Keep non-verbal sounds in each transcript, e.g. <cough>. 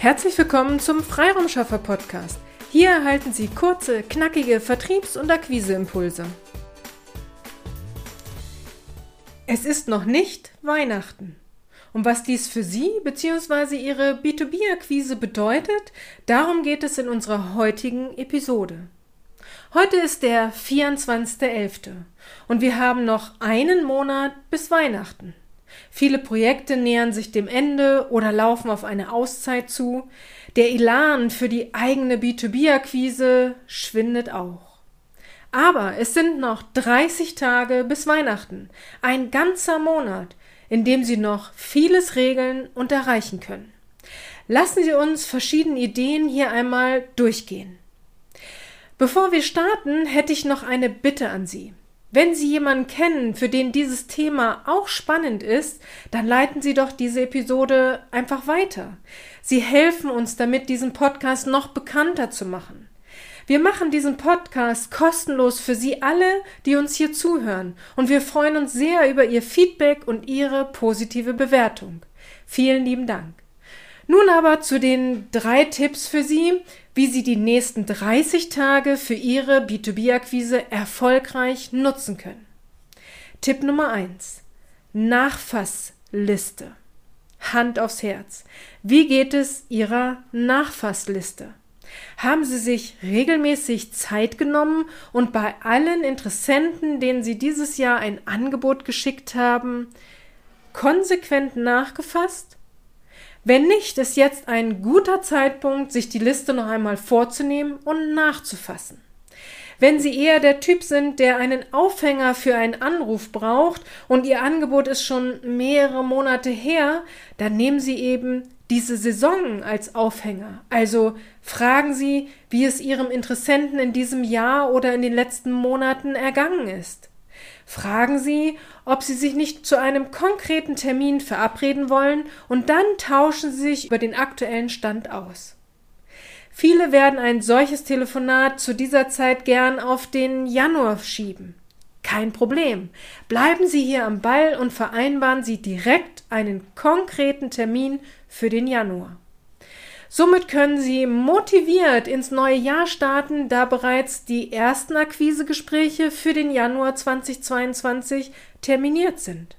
Herzlich willkommen zum Freiraumschaffer Podcast. Hier erhalten Sie kurze, knackige Vertriebs- und Akquiseimpulse. Es ist noch nicht Weihnachten. Und was dies für Sie bzw. Ihre B2B-Akquise bedeutet, darum geht es in unserer heutigen Episode. Heute ist der 24.11. und wir haben noch einen Monat bis Weihnachten. Viele Projekte nähern sich dem Ende oder laufen auf eine Auszeit zu. Der Elan für die eigene B2B-Akquise schwindet auch. Aber es sind noch 30 Tage bis Weihnachten, ein ganzer Monat, in dem Sie noch vieles regeln und erreichen können. Lassen Sie uns verschiedene Ideen hier einmal durchgehen. Bevor wir starten, hätte ich noch eine Bitte an Sie. Wenn Sie jemanden kennen, für den dieses Thema auch spannend ist, dann leiten Sie doch diese Episode einfach weiter. Sie helfen uns damit, diesen Podcast noch bekannter zu machen. Wir machen diesen Podcast kostenlos für Sie alle, die uns hier zuhören, und wir freuen uns sehr über Ihr Feedback und Ihre positive Bewertung. Vielen lieben Dank. Nun aber zu den drei Tipps für Sie, wie Sie die nächsten 30 Tage für Ihre B2B-Akquise erfolgreich nutzen können. Tipp Nummer 1. Nachfassliste. Hand aufs Herz. Wie geht es Ihrer Nachfassliste? Haben Sie sich regelmäßig Zeit genommen und bei allen Interessenten, denen Sie dieses Jahr ein Angebot geschickt haben, konsequent nachgefasst? Wenn nicht, ist jetzt ein guter Zeitpunkt, sich die Liste noch einmal vorzunehmen und nachzufassen. Wenn Sie eher der Typ sind, der einen Aufhänger für einen Anruf braucht und Ihr Angebot ist schon mehrere Monate her, dann nehmen Sie eben diese Saison als Aufhänger. Also fragen Sie, wie es Ihrem Interessenten in diesem Jahr oder in den letzten Monaten ergangen ist. Fragen Sie, ob Sie sich nicht zu einem konkreten Termin verabreden wollen und dann tauschen Sie sich über den aktuellen Stand aus. Viele werden ein solches Telefonat zu dieser Zeit gern auf den Januar schieben. Kein Problem. Bleiben Sie hier am Ball und vereinbaren Sie direkt einen konkreten Termin für den Januar. Somit können Sie motiviert ins neue Jahr starten, da bereits die ersten Akquisegespräche für den Januar 2022 terminiert sind.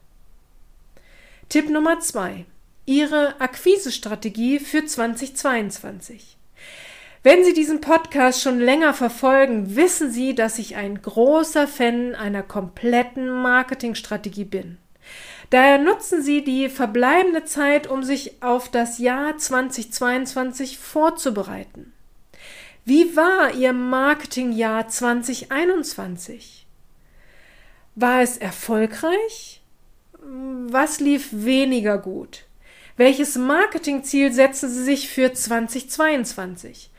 Tipp Nummer zwei: Ihre Akquisestrategie für 2022. Wenn Sie diesen Podcast schon länger verfolgen, wissen Sie, dass ich ein großer Fan einer kompletten Marketingstrategie bin. Daher nutzen Sie die verbleibende Zeit, um sich auf das Jahr 2022 vorzubereiten. Wie war Ihr Marketingjahr 2021? War es erfolgreich? Was lief weniger gut? Welches Marketingziel setzen Sie sich für 2022?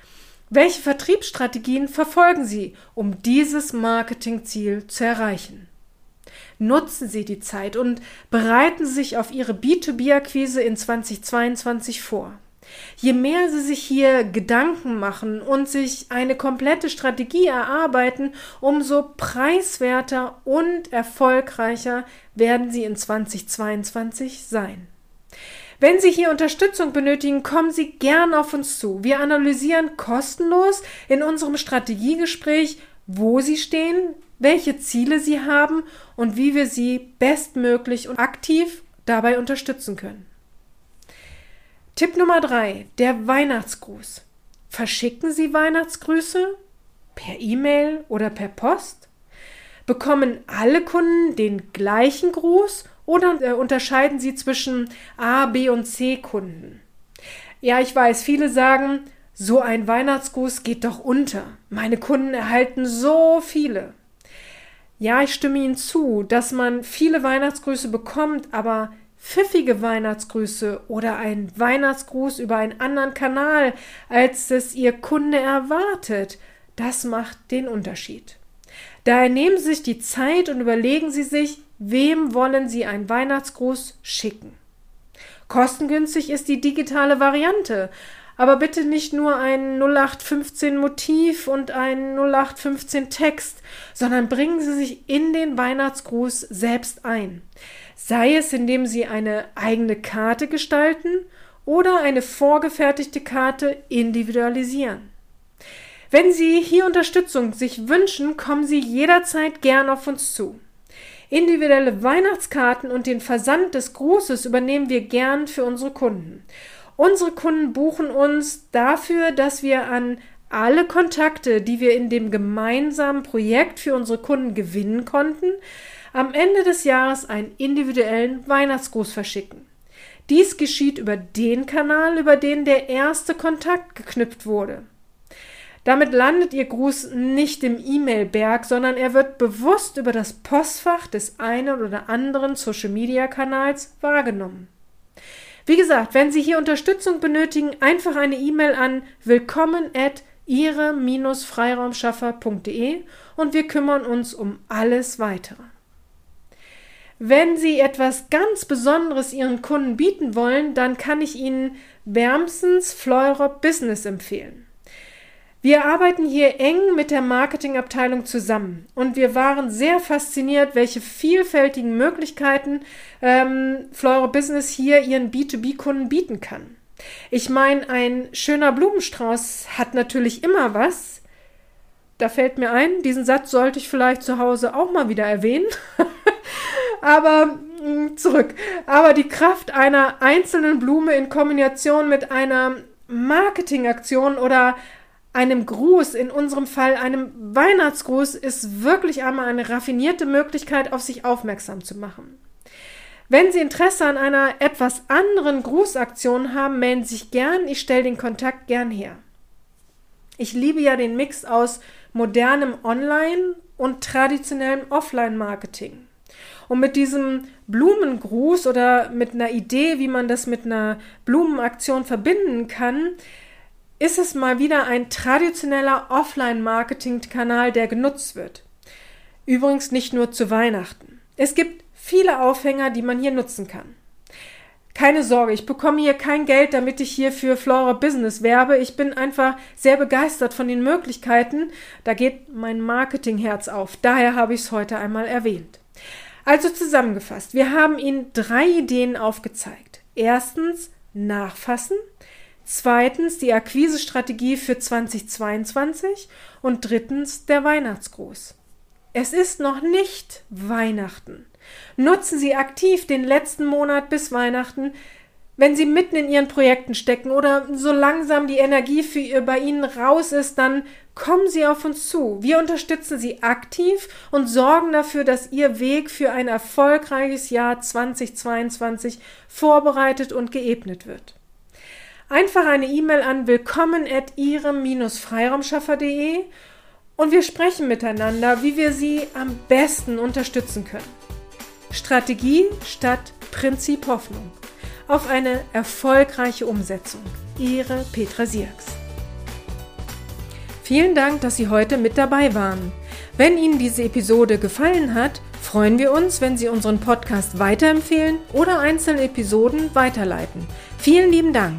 Welche Vertriebsstrategien verfolgen Sie, um dieses Marketingziel zu erreichen? Nutzen Sie die Zeit und bereiten Sie sich auf Ihre B2B-Akquise in 2022 vor. Je mehr Sie sich hier Gedanken machen und sich eine komplette Strategie erarbeiten, umso preiswerter und erfolgreicher werden Sie in 2022 sein. Wenn Sie hier Unterstützung benötigen, kommen Sie gern auf uns zu. Wir analysieren kostenlos in unserem Strategiegespräch, wo Sie stehen, welche Ziele sie haben und wie wir sie bestmöglich und aktiv dabei unterstützen können. Tipp Nummer drei: Der Weihnachtsgruß. Verschicken Sie Weihnachtsgrüße? Per E-Mail oder per Post? Bekommen alle Kunden den gleichen Gruß oder äh, unterscheiden Sie zwischen A, B und C Kunden? Ja, ich weiß, viele sagen, so ein Weihnachtsgruß geht doch unter. Meine Kunden erhalten so viele. Ja, ich stimme Ihnen zu, dass man viele Weihnachtsgrüße bekommt, aber pfiffige Weihnachtsgrüße oder ein Weihnachtsgruß über einen anderen Kanal, als es Ihr Kunde erwartet, das macht den Unterschied. Daher nehmen Sie sich die Zeit und überlegen Sie sich, wem wollen Sie einen Weihnachtsgruß schicken. Kostengünstig ist die digitale Variante, aber bitte nicht nur ein 0815 Motiv und ein 0815 Text, sondern bringen Sie sich in den Weihnachtsgruß selbst ein. Sei es, indem Sie eine eigene Karte gestalten oder eine vorgefertigte Karte individualisieren. Wenn Sie hier Unterstützung sich wünschen, kommen Sie jederzeit gern auf uns zu. Individuelle Weihnachtskarten und den Versand des Grußes übernehmen wir gern für unsere Kunden. Unsere Kunden buchen uns dafür, dass wir an alle Kontakte, die wir in dem gemeinsamen Projekt für unsere Kunden gewinnen konnten, am Ende des Jahres einen individuellen Weihnachtsgruß verschicken. Dies geschieht über den Kanal, über den der erste Kontakt geknüpft wurde. Damit landet Ihr Gruß nicht im E-Mail-Berg, sondern er wird bewusst über das Postfach des einen oder anderen Social-Media-Kanals wahrgenommen. Wie gesagt, wenn Sie hier Unterstützung benötigen, einfach eine E-Mail an willkommen at ihre-freiraumschaffer.de und wir kümmern uns um alles weitere. Wenn Sie etwas ganz Besonderes Ihren Kunden bieten wollen, dann kann ich Ihnen wärmstens Fleurop Business empfehlen. Wir arbeiten hier eng mit der Marketingabteilung zusammen und wir waren sehr fasziniert, welche vielfältigen Möglichkeiten ähm, Flora Business hier ihren B2B-Kunden bieten kann. Ich meine, ein schöner Blumenstrauß hat natürlich immer was. Da fällt mir ein, diesen Satz sollte ich vielleicht zu Hause auch mal wieder erwähnen. <laughs> Aber mm, zurück. Aber die Kraft einer einzelnen Blume in Kombination mit einer Marketingaktion oder einem Gruß, in unserem Fall einem Weihnachtsgruß, ist wirklich einmal eine raffinierte Möglichkeit, auf sich aufmerksam zu machen. Wenn Sie Interesse an einer etwas anderen Grußaktion haben, melden Sie sich gern. Ich stelle den Kontakt gern her. Ich liebe ja den Mix aus modernem Online- und traditionellem Offline-Marketing. Und mit diesem Blumengruß oder mit einer Idee, wie man das mit einer Blumenaktion verbinden kann, ist es mal wieder ein traditioneller Offline-Marketing-Kanal, der genutzt wird. Übrigens nicht nur zu Weihnachten. Es gibt viele Aufhänger, die man hier nutzen kann. Keine Sorge, ich bekomme hier kein Geld, damit ich hier für Flora Business werbe. Ich bin einfach sehr begeistert von den Möglichkeiten. Da geht mein Marketingherz auf. Daher habe ich es heute einmal erwähnt. Also zusammengefasst, wir haben Ihnen drei Ideen aufgezeigt. Erstens, nachfassen. Zweitens die Akquisestrategie für 2022 und drittens der Weihnachtsgruß. Es ist noch nicht Weihnachten. Nutzen Sie aktiv den letzten Monat bis Weihnachten, wenn Sie mitten in Ihren Projekten stecken oder so langsam die Energie für ihr bei Ihnen raus ist, dann kommen Sie auf uns zu. Wir unterstützen Sie aktiv und sorgen dafür, dass Ihr Weg für ein erfolgreiches Jahr 2022 vorbereitet und geebnet wird. Einfach eine E-Mail an willkommen at ihrem-freiraumschaffer.de und wir sprechen miteinander, wie wir Sie am besten unterstützen können. Strategie statt Prinzip Hoffnung. Auf eine erfolgreiche Umsetzung. Ihre Petra Sierks. Vielen Dank, dass Sie heute mit dabei waren. Wenn Ihnen diese Episode gefallen hat, freuen wir uns, wenn Sie unseren Podcast weiterempfehlen oder einzelne Episoden weiterleiten. Vielen lieben Dank.